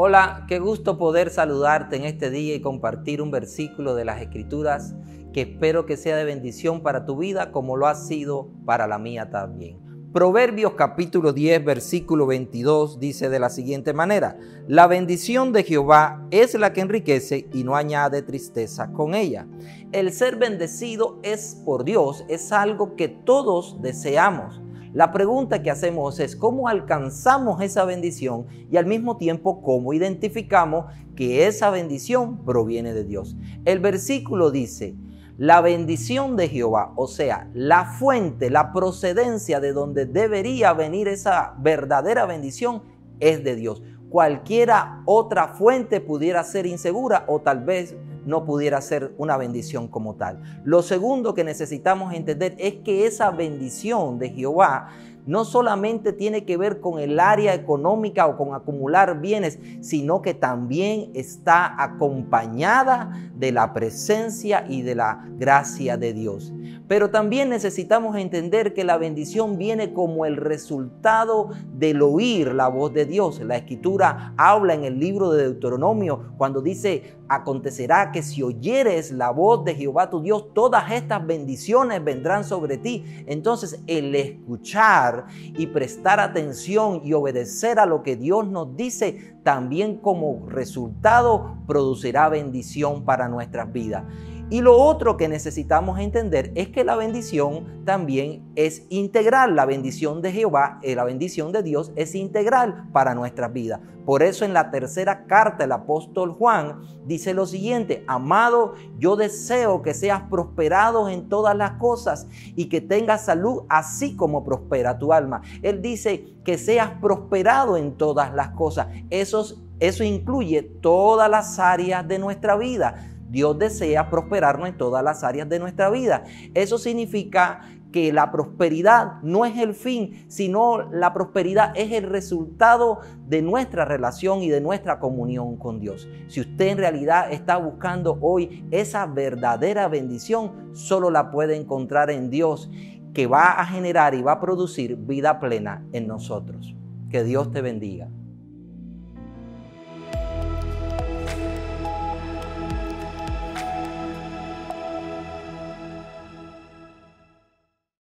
Hola, qué gusto poder saludarte en este día y compartir un versículo de las Escrituras que espero que sea de bendición para tu vida como lo ha sido para la mía también. Proverbios capítulo 10 versículo 22 dice de la siguiente manera, la bendición de Jehová es la que enriquece y no añade tristeza con ella. El ser bendecido es por Dios, es algo que todos deseamos. La pregunta que hacemos es cómo alcanzamos esa bendición y al mismo tiempo cómo identificamos que esa bendición proviene de Dios. El versículo dice, la bendición de Jehová, o sea, la fuente, la procedencia de donde debería venir esa verdadera bendición es de Dios. Cualquiera otra fuente pudiera ser insegura o tal vez no pudiera ser una bendición como tal. Lo segundo que necesitamos entender es que esa bendición de Jehová no solamente tiene que ver con el área económica o con acumular bienes, sino que también está acompañada de la presencia y de la gracia de Dios. Pero también necesitamos entender que la bendición viene como el resultado del oír la voz de Dios. La escritura habla en el libro de Deuteronomio cuando dice, acontecerá que si oyeres la voz de Jehová tu Dios, todas estas bendiciones vendrán sobre ti. Entonces el escuchar y prestar atención y obedecer a lo que Dios nos dice, también como resultado producirá bendición para nuestras vidas. Y lo otro que necesitamos entender es que la bendición también es integral. La bendición de Jehová, eh, la bendición de Dios es integral para nuestras vidas. Por eso en la tercera carta el apóstol Juan dice lo siguiente, amado, yo deseo que seas prosperado en todas las cosas y que tengas salud así como prospera tu alma. Él dice que seas prosperado en todas las cosas. Eso, eso incluye todas las áreas de nuestra vida Dios desea prosperarnos en todas las áreas de nuestra vida. Eso significa que la prosperidad no es el fin, sino la prosperidad es el resultado de nuestra relación y de nuestra comunión con Dios. Si usted en realidad está buscando hoy esa verdadera bendición, solo la puede encontrar en Dios, que va a generar y va a producir vida plena en nosotros. Que Dios te bendiga.